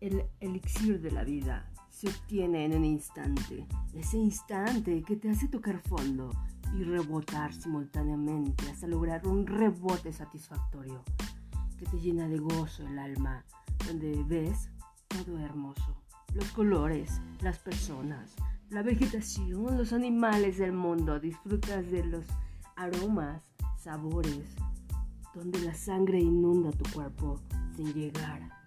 El elixir de la vida se obtiene en un instante, ese instante que te hace tocar fondo y rebotar simultáneamente hasta lograr un rebote satisfactorio que te llena de gozo el alma, donde ves todo hermoso, los colores, las personas, la vegetación, los animales del mundo, disfrutas de los aromas, sabores, donde la sangre inunda tu cuerpo sin llegar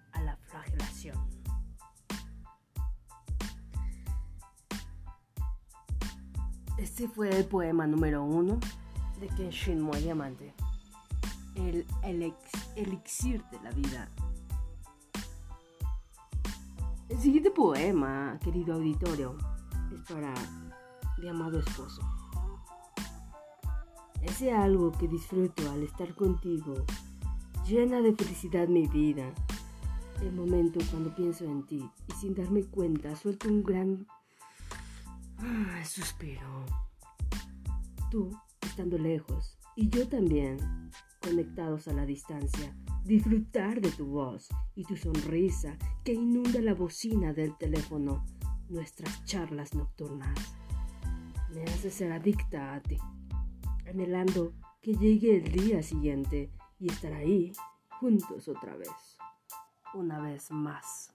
Este fue el poema número uno de Kenshin Moe Diamante, el, el elixir de la vida. El siguiente poema, querido auditorio, es para mi amado esposo. Ese algo que disfruto al estar contigo llena de felicidad mi vida. El momento cuando pienso en ti y sin darme cuenta suelto un gran ah, suspiro. Tú estando lejos y yo también conectados a la distancia, disfrutar de tu voz y tu sonrisa que inunda la bocina del teléfono, nuestras charlas nocturnas. Me hace ser adicta a ti anhelando que llegue el día siguiente y estar ahí juntos otra vez. Una vez más.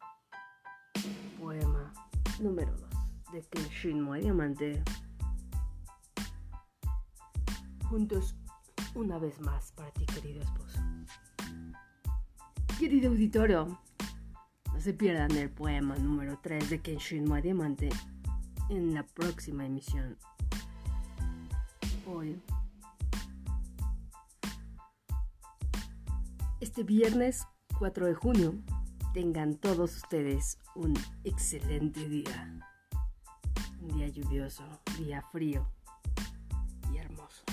Poema número 2 de Kenshin Diamante. Juntos una vez más para ti, querido esposo. Querido auditorio, no se pierdan el poema número 3 de Kenshin Diamante en la próxima emisión. Hoy este viernes 4 de junio tengan todos ustedes un excelente día. Un día lluvioso, día frío y hermoso.